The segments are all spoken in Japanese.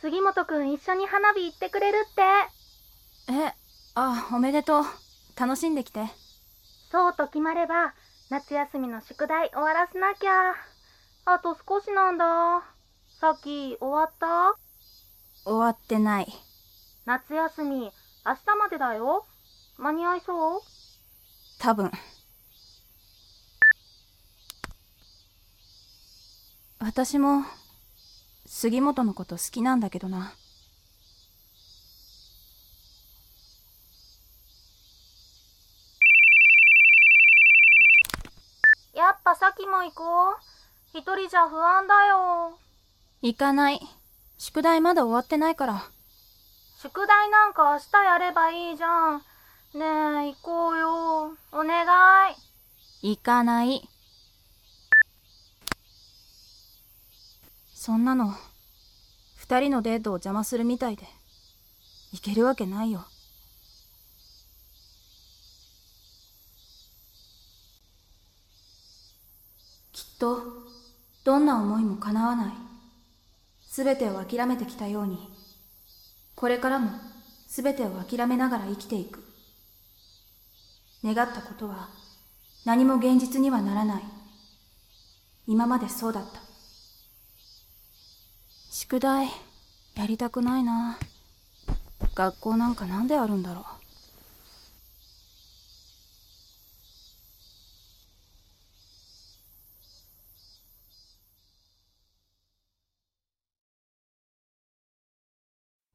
杉本くん一緒に花火行ってくれるって。え、あ、おめでとう。楽しんできて。そうと決まれば、夏休みの宿題終わらせなきゃ。あと少しなんだ。さっき終わった？終わってない。夏休み、明日までだよ。間に合いそう？多分。私も、杉本のこと好きなんだけどな。やっぱさきも行こう。一人じゃ不安だよ。行かない。宿題まだ終わってないから。宿題なんか明日やればいいじゃん。ねえ、行こうよ。お願い。行かない。そんなの、二人のデートを邪魔するみたいで、行けるわけないよ。きっと、どんな思いも叶わない。すべてを諦めてきたように、これからもすべてを諦めながら生きていく。願ったことは何も現実にはならない。今までそうだった。宿題、やりたくないな。学校なんかなんであるんだろう。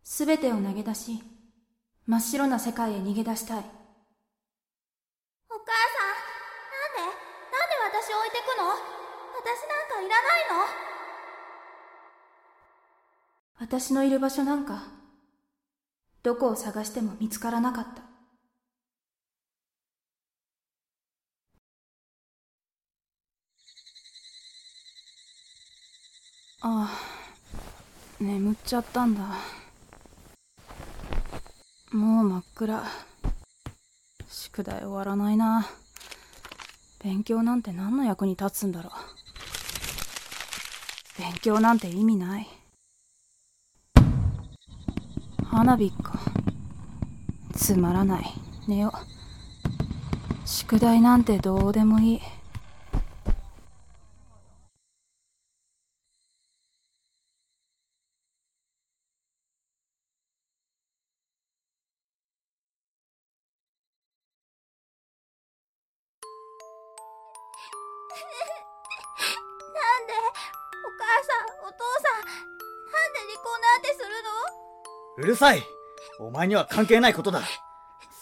すべてを投げ出し、真っ白な世界へ逃げ出したい。お母さん、なんでなんで私を置いてくの？私なんかいらないの？私のいる場所なんか、どこを探しても見つからなかった。ああ、眠っちゃったんだ。もう真っ暗。宿題終わらないな。勉強なんて何の役に立つんだろう。勉強なんて意味ない。花火か。つまらない。寝よ。宿題なんてどうでもいい。なんでお母さん、お父さん、なんで離婚なんてするの？うるさいお前には関係ないことだ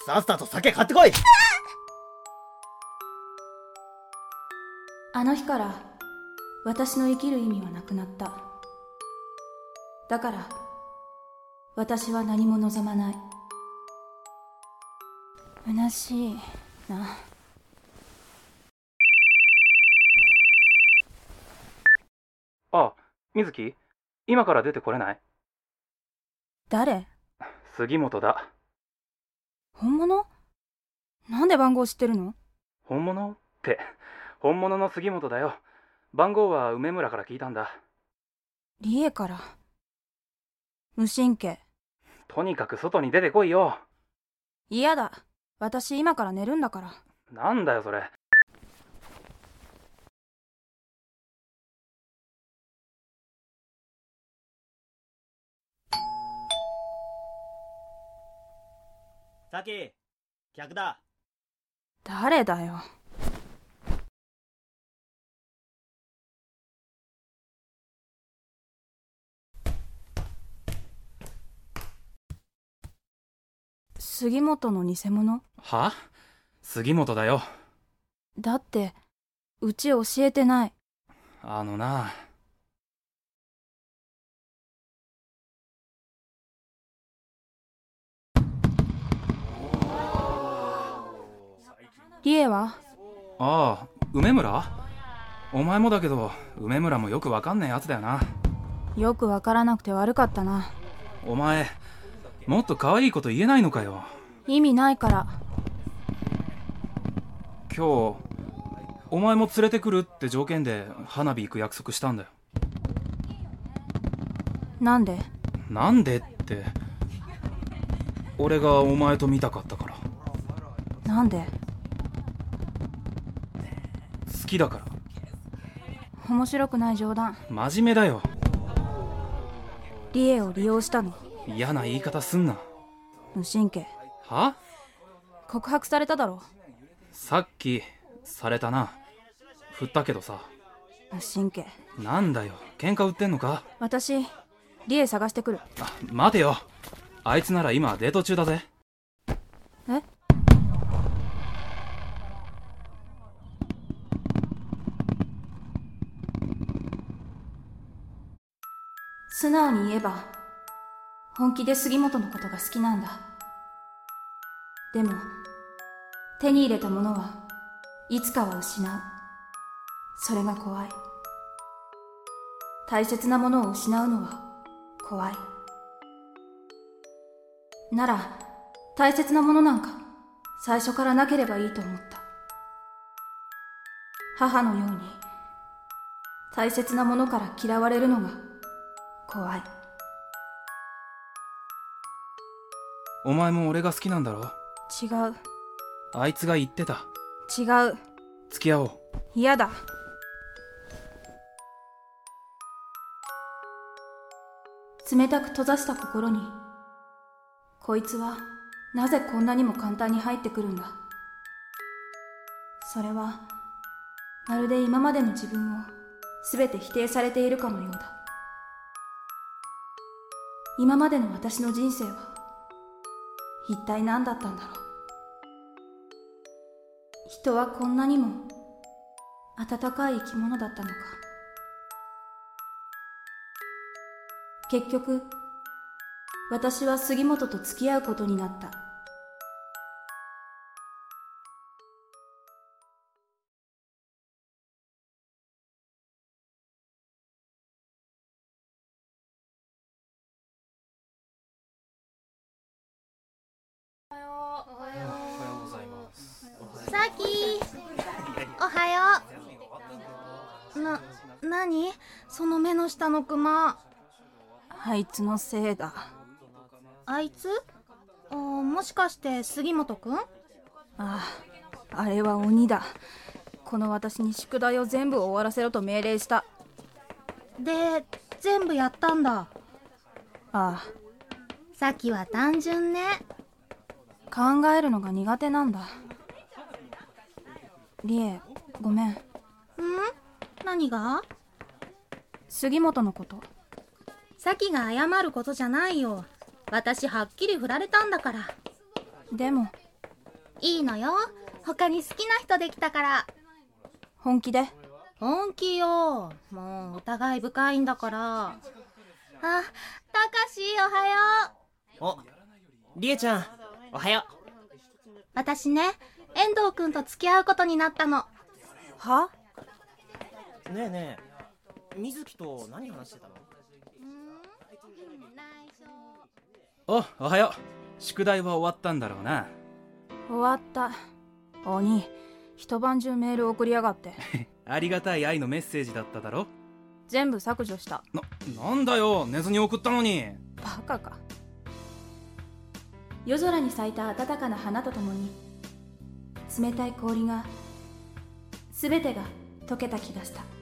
さっさと酒買ってこいあの日から私の生きる意味はなくなった。だから私は何も望まない。虚しいな。あ、水木今から出てこれない？誰？杉本だ。本物？なんで番号知ってるの？本物？って、本物の杉本だよ。番号は梅村から聞いたんだ。理恵から。無神経。とにかく外に出てこいよ。嫌だ。私今から寝るんだから。なんだよそれ。さき客だ誰だよ。杉本の偽物？は？杉本だよ。だって、うち教えてない。あのな。理恵は？ああ、梅村？お前もだけど、梅村もよくわかんねえやつだよな。よくわからなくて悪かったな。お前、もっと可愛いこと言えないのかよ。意味ないから。今日、お前も連れてくるって条件で花火行く約束したんだよ。なんで？なんでって俺がお前と見たかったからなんで？好きだから。面白くない冗談。真面目だよ。リエを利用したの。嫌な言い方すんな。無神経。は？告白されただろ。さっきされたな。振ったけどさ。無神経。なんだよ。喧嘩売ってんのか？私リエ探してくる。あ待てよ。あいつなら今デート中だぜ。え？素直に言えば本気で杉本のことが好きなんだ。でも手に入れたものはいつかは失う。それが怖い。大切なものを失うのは怖い。なら大切なものなんか最初からなければいいと思った。母のように大切なものから嫌われるのが怖い。お前も俺が好きなんだろ？違う。あいつが言ってた。違う。付き合おう。嫌だ。冷たく閉ざした心にこいつはなぜこんなにも簡単に入ってくるんだ？それはまるで今までの自分を全て否定されているかのようだ今までの私の人生は一体何だったんだろう？人はこんなにも温かい生き物だったのか？結局私は杉本と付き合うことになった。さきおはよう。な、なにその目の下のクマあいつのせいだ。あいつ？あもしかして杉本くん？あああれは鬼だ。この私に宿題を全部終わらせろと命令した。で、全部やったんだ。あ。あさきは単純ね。考えるのが苦手なんだリエごめん。ん？何が？杉本のこと。さきが謝ることじゃないよ。私はっきり振られたんだから。でも。いいのよ。他に好きな人できたから。本気で？本気よ。もうお互い深いんだから。あたかしおはよう。おりえちゃんおはよ私ね遠藤くんと付き合うことになったの。は？うねえねえ水木と何話してたの？おおはよう。宿題は終わったんだろうな。終わった。鬼一晩中メール送りやがって。ありがたい愛のメッセージだっただろ？全部削除した。ななんだよ寝ずに送ったのに。バカか。夜空に咲いた暖かな花とともに冷たい氷が全てが溶けた気がした。